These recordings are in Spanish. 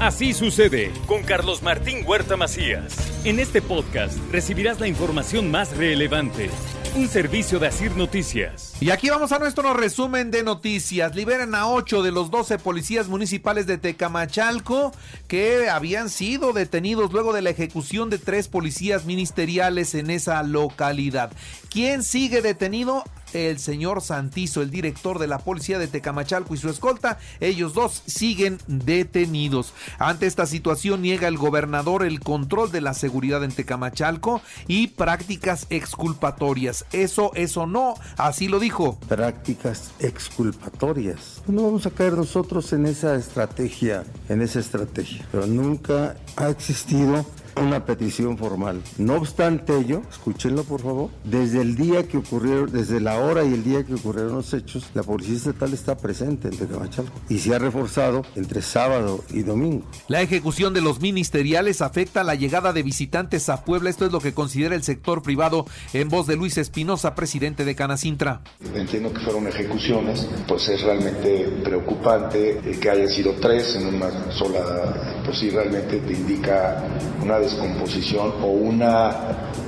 Así sucede con Carlos Martín Huerta Macías. En este podcast recibirás la información más relevante. Un servicio de Asir Noticias. Y aquí vamos a nuestro resumen de noticias. Liberan a 8 de los 12 policías municipales de Tecamachalco que habían sido detenidos luego de la ejecución de tres policías ministeriales en esa localidad. ¿Quién sigue detenido? El señor Santizo, el director de la policía de Tecamachalco y su escolta, ellos dos siguen detenidos. Ante esta situación niega el gobernador el control de la seguridad en Tecamachalco y prácticas exculpatorias. Eso, eso no, así lo dijo. Prácticas exculpatorias. No vamos a caer nosotros en esa estrategia, en esa estrategia, pero nunca ha existido una petición formal. No obstante ello, escúchenlo por favor, desde el día que ocurrieron, desde la hora y el día que ocurrieron los hechos, la Policía Estatal está presente en Tecamachalco y se ha reforzado entre sábado y domingo. La ejecución de los ministeriales afecta la llegada de visitantes a Puebla. Esto es lo que considera el sector privado en voz de Luis Espinosa, presidente de Canacintra. Entiendo que fueron ejecuciones, pues es realmente preocupante que hayan sido tres en una sola, pues sí realmente te indica una descomposición o una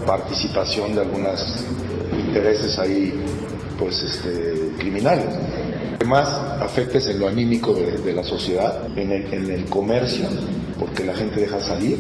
participación de algunos intereses ahí pues este, criminales. Además, afectes en lo anímico de, la sociedad, en el comercio, porque la gente deja salir,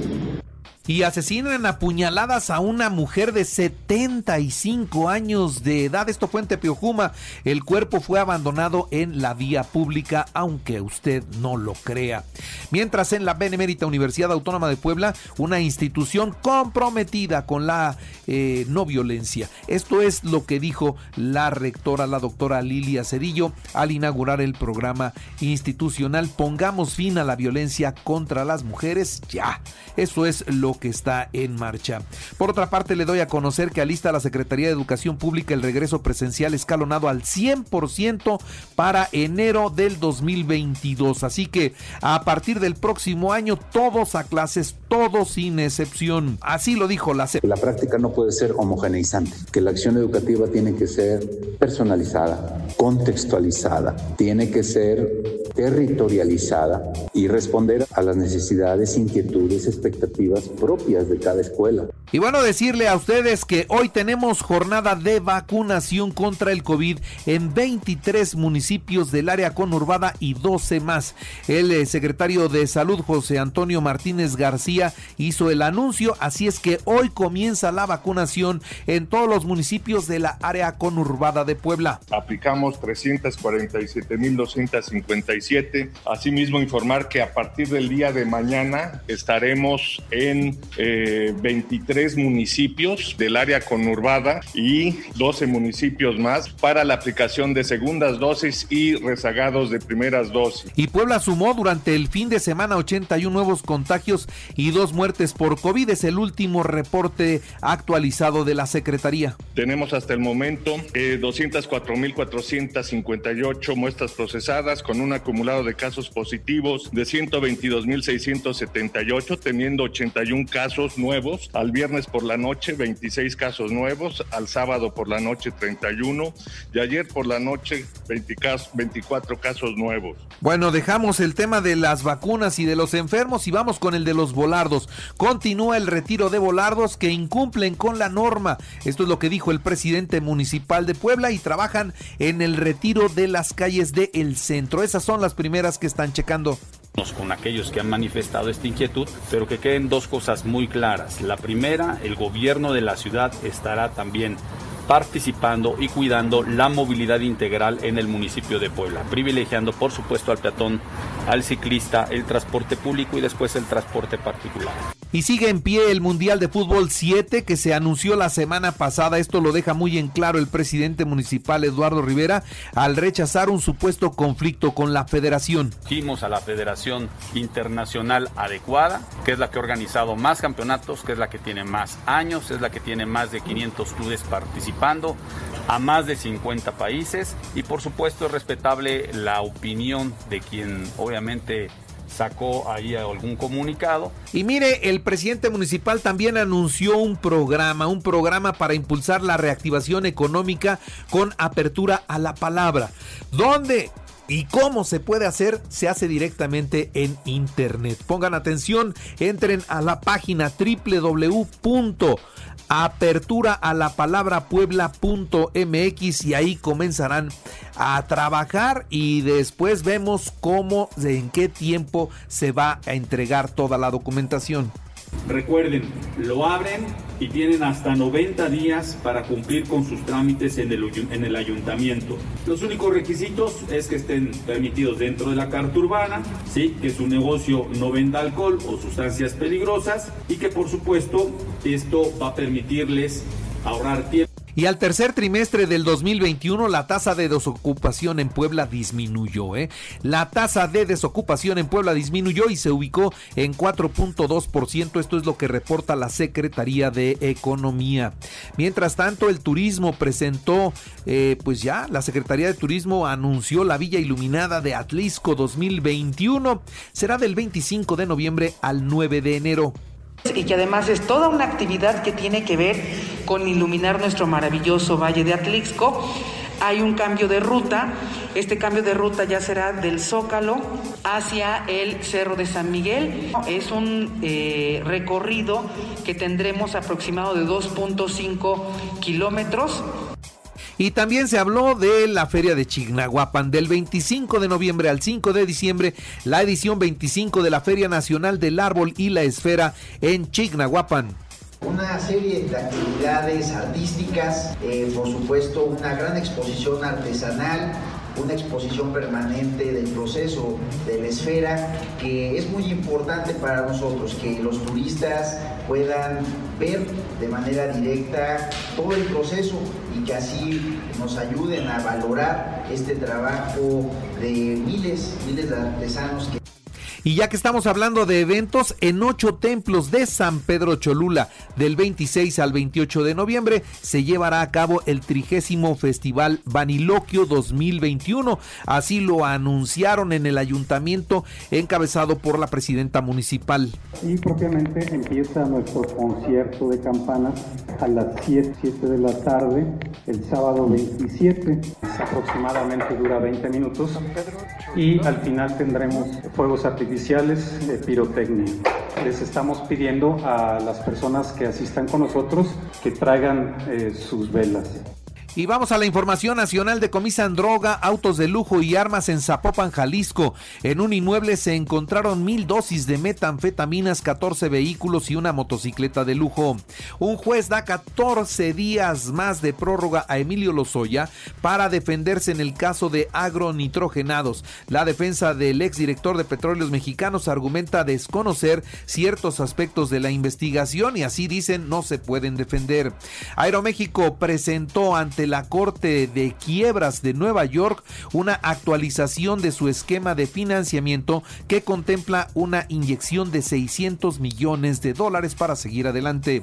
y asesinan a puñaladas a una mujer de 75 años de edad. Esto fue en Tepeojuma. El cuerpo fue abandonado en la vía pública, aunque usted no lo crea. Mientras en la Benemérita Universidad Autónoma de Puebla, una institución comprometida con la eh, no violencia. Esto es lo que dijo la rectora, la doctora Lilia Cedillo, al inaugurar el programa institucional Pongamos fin a la violencia contra las mujeres ya. Eso es lo que está en marcha. Por otra parte, le doy a conocer que alista la Secretaría de Educación Pública el regreso presencial escalonado al 100% para enero del 2022. Así que a partir del próximo año, todos a clases, todos sin excepción. Así lo dijo la La práctica no puede ser homogeneizante, que la acción educativa tiene que ser personalizada, contextualizada, tiene que ser territorializada y responder a las necesidades, inquietudes, expectativas propias de cada escuela. Y bueno, decirle a ustedes que hoy tenemos jornada de vacunación contra el COVID en 23 municipios del área conurbada y 12 más. El eh, secretario de Salud, José Antonio Martínez García, hizo el anuncio, así es que hoy comienza la vacunación en todos los municipios de la área conurbada de Puebla. Aplicamos 347.257. Asimismo, informar que a partir del día de mañana estaremos en eh, 23 municipios del área conurbada y 12 municipios más para la aplicación de segundas dosis y rezagados de primeras dosis. Y Puebla sumó durante el fin de semana 81 nuevos contagios y dos muertes por COVID. Es el último reporte actualizado de la Secretaría. Tenemos hasta el momento eh, 204.458 muestras procesadas con un acumulado de casos positivos de 122.678, teniendo 81 casos nuevos. Al viernes por la noche 26 casos nuevos, al sábado por la noche 31 y ayer por la noche 20 casos, 24 casos nuevos. Bueno, dejamos el tema de las vacunas y de los enfermos y vamos con el de los volardos. Continúa el retiro de volardos que incumplen con la norma. Esto es lo que dijo el presidente municipal de Puebla y trabajan en el retiro de las calles del el centro. Esas son las primeras que están checando con aquellos que han manifestado esta inquietud, pero que queden dos cosas muy claras. La primera, el gobierno de la ciudad estará también participando y cuidando la movilidad integral en el municipio de Puebla, privilegiando por supuesto al peatón, al ciclista, el transporte público y después el transporte particular. Y sigue en pie el Mundial de Fútbol 7 que se anunció la semana pasada. Esto lo deja muy en claro el presidente municipal Eduardo Rivera al rechazar un supuesto conflicto con la federación. Dijimos a la federación internacional adecuada, que es la que ha organizado más campeonatos, que es la que tiene más años, es la que tiene más de 500 clubes a más de 50 países y por supuesto es respetable la opinión de quien obviamente sacó ahí algún comunicado. Y mire, el presidente municipal también anunció un programa, un programa para impulsar la reactivación económica con apertura a la palabra. ¿Dónde? ¿Y cómo se puede hacer? Se hace directamente en internet. Pongan atención, entren a la página www apertura a la palabra puebla.mx y ahí comenzarán a trabajar y después vemos cómo, en qué tiempo se va a entregar toda la documentación. Recuerden, lo abren y tienen hasta 90 días para cumplir con sus trámites en el, en el ayuntamiento. Los únicos requisitos es que estén permitidos dentro de la carta urbana, ¿sí? que su negocio no venda alcohol o sustancias peligrosas y que por supuesto esto va a permitirles ahorrar tiempo. Y al tercer trimestre del 2021 la tasa de desocupación en Puebla disminuyó. ¿eh? La tasa de desocupación en Puebla disminuyó y se ubicó en 4.2%. Esto es lo que reporta la Secretaría de Economía. Mientras tanto, el turismo presentó, eh, pues ya, la Secretaría de Turismo anunció la Villa Iluminada de Atlisco 2021. Será del 25 de noviembre al 9 de enero y que además es toda una actividad que tiene que ver con iluminar nuestro maravilloso Valle de Atlixco. Hay un cambio de ruta, este cambio de ruta ya será del Zócalo hacia el Cerro de San Miguel. Es un eh, recorrido que tendremos aproximado de 2.5 kilómetros y también se habló de la Feria de Chignahuapan del 25 de noviembre al 5 de diciembre, la edición 25 de la Feria Nacional del Árbol y la Esfera en Chignahuapan. Una serie de actividades artísticas, eh, por supuesto una gran exposición artesanal, una exposición permanente del proceso de la esfera que es muy importante para nosotros, que los turistas puedan ver de manera directa todo el proceso y que así nos ayuden a valorar este trabajo de miles, miles de artesanos que y ya que estamos hablando de eventos, en ocho templos de San Pedro Cholula, del 26 al 28 de noviembre, se llevará a cabo el trigésimo Festival Vaniloquio 2021. Así lo anunciaron en el ayuntamiento, encabezado por la presidenta municipal. Y propiamente empieza nuestro concierto de campanas a las 7, 7 de la tarde, el sábado 27. Aproximadamente dura 20 minutos. Y al final tendremos fuegos artificiales de pirotecnia. Les estamos pidiendo a las personas que asistan con nosotros que traigan eh, sus velas. Y vamos a la información nacional. Decomisan droga, autos de lujo y armas en Zapopan, Jalisco. En un inmueble se encontraron mil dosis de metanfetaminas, 14 vehículos y una motocicleta de lujo. Un juez da 14 días más de prórroga a Emilio Lozoya para defenderse en el caso de agronitrogenados. La defensa del exdirector de Petróleos Mexicanos argumenta desconocer ciertos aspectos de la investigación y así dicen no se pueden defender. Aeroméxico presentó ante la Corte de Quiebras de Nueva York una actualización de su esquema de financiamiento que contempla una inyección de 600 millones de dólares para seguir adelante.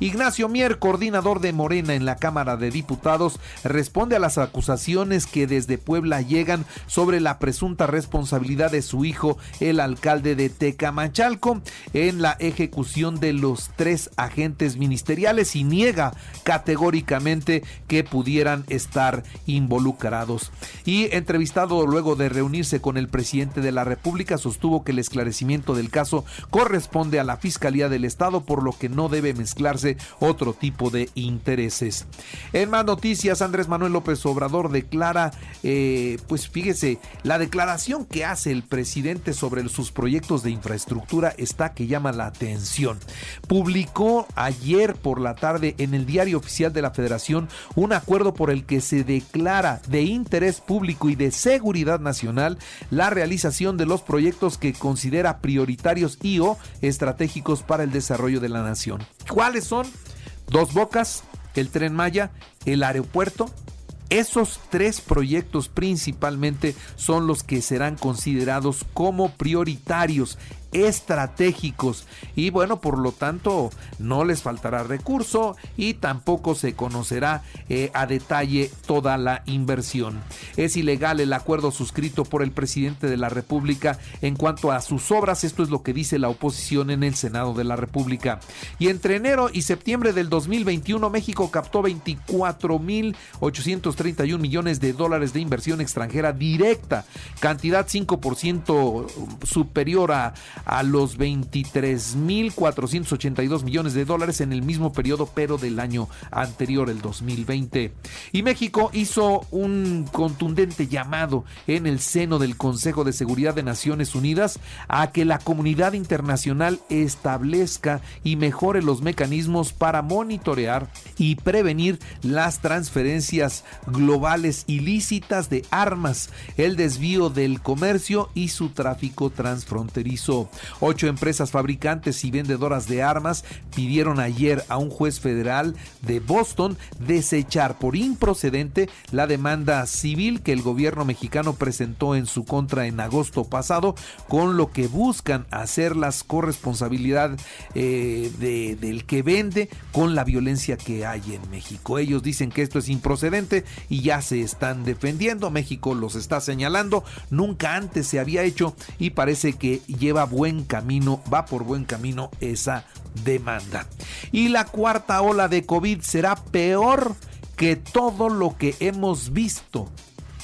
Ignacio Mier, coordinador de Morena en la Cámara de Diputados, responde a las acusaciones que desde Puebla llegan sobre la presunta responsabilidad de su hijo, el alcalde de Tecamachalco, en la ejecución de los tres agentes ministeriales y niega categóricamente que pudieran estar involucrados. Y entrevistado luego de reunirse con el presidente de la República, sostuvo que el esclarecimiento del caso corresponde a la Fiscalía del Estado, por lo que no debe mezclarse otro tipo de intereses. En más noticias, Andrés Manuel López Obrador declara, eh, pues fíjese, la declaración que hace el presidente sobre sus proyectos de infraestructura está que llama la atención. Publicó ayer por la tarde en el diario oficial de la Federación una acuerdo por el que se declara de interés público y de seguridad nacional la realización de los proyectos que considera prioritarios y o estratégicos para el desarrollo de la nación. ¿Cuáles son? Dos Bocas, el tren Maya, el aeropuerto esos tres proyectos principalmente son los que serán considerados como prioritarios estratégicos. Y bueno por lo tanto no les faltará recurso y tampoco se conocerá eh, a detalle toda la inversión. Es ilegal el acuerdo suscrito por el presidente de la república en cuanto a sus obras. Esto es lo que dice la oposición en el senado de la república. Y entre enero y septiembre del 2021 México captó 24 mil 831 millones de dólares de inversión extranjera directa cantidad 5% superior a a los 23.482 millones de dólares en el mismo periodo, pero del año anterior, el 2020. Y México hizo un contundente llamado en el seno del Consejo de Seguridad de Naciones Unidas a que la comunidad internacional establezca y mejore los mecanismos para monitorear y prevenir las transferencias globales ilícitas de armas, el desvío del comercio y su tráfico transfronterizo. Ocho empresas fabricantes y vendedoras de armas pidieron ayer a un juez federal de Boston desechar por improcedente la demanda civil que el gobierno mexicano presentó en su contra en agosto pasado, con lo que buscan hacer las corresponsabilidad eh, del que vende con la violencia que hay en México. Ellos dicen que esto es improcedente y ya se están defendiendo. México los está señalando. Nunca antes se había hecho y parece que lleva buen camino, va por buen camino esa demanda. Y la cuarta ola de COVID será peor que todo lo que hemos visto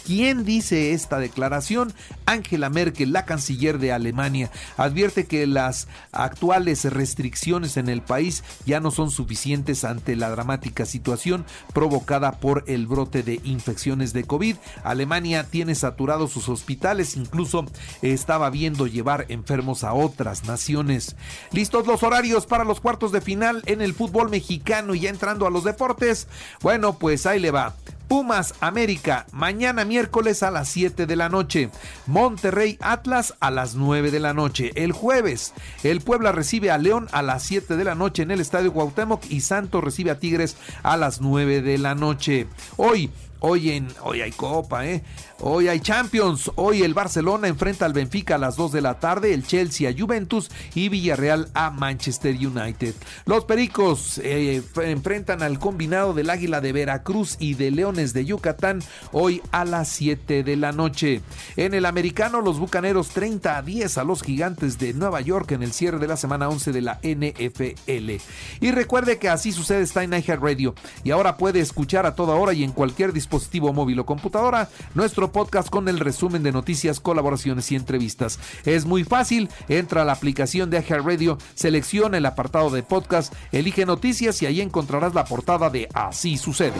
¿Quién dice esta declaración? Angela Merkel, la canciller de Alemania, advierte que las actuales restricciones en el país ya no son suficientes ante la dramática situación provocada por el brote de infecciones de COVID. Alemania tiene saturados sus hospitales, incluso estaba viendo llevar enfermos a otras naciones. Listos los horarios para los cuartos de final en el fútbol mexicano y ya entrando a los deportes. Bueno, pues ahí le va. Pumas América, mañana miércoles a las 7 de la noche. Monterrey Atlas a las 9 de la noche. El jueves, el Puebla recibe a León a las 7 de la noche en el Estadio Cuauhtémoc y Santos recibe a Tigres a las 9 de la noche. Hoy, Hoy, en, hoy hay Copa, ¿eh? Hoy hay Champions. Hoy el Barcelona enfrenta al Benfica a las 2 de la tarde, el Chelsea a Juventus y Villarreal a Manchester United. Los Pericos eh, enfrentan al combinado del Águila de Veracruz y de Leones de Yucatán hoy a las 7 de la noche. En el americano, los Bucaneros 30 a 10 a los Gigantes de Nueva York en el cierre de la semana 11 de la NFL. Y recuerde que así sucede está en Radio y ahora puede escuchar a toda hora y en cualquier dispositivo dispositivo móvil o computadora, nuestro podcast con el resumen de noticias, colaboraciones y entrevistas. Es muy fácil, entra a la aplicación de Radio, selecciona el apartado de podcast, elige noticias y ahí encontrarás la portada de Así sucede.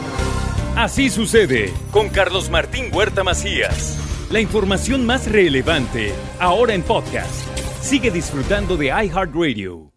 Así sucede con Carlos Martín Huerta Macías. La información más relevante ahora en podcast. Sigue disfrutando de iHeartRadio.